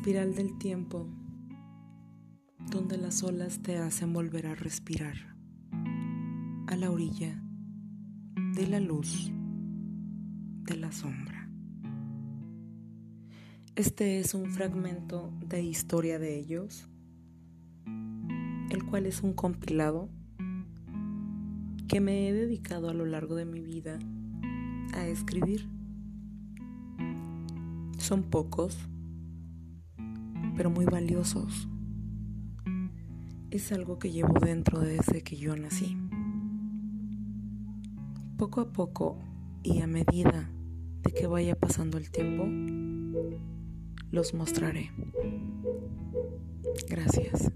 Espiral del tiempo, donde las olas te hacen volver a respirar, a la orilla de la luz, de la sombra. Este es un fragmento de historia de ellos, el cual es un compilado que me he dedicado a lo largo de mi vida a escribir. Son pocos, pero muy valiosos. Es algo que llevo dentro desde que yo nací. Poco a poco y a medida de que vaya pasando el tiempo, los mostraré. Gracias.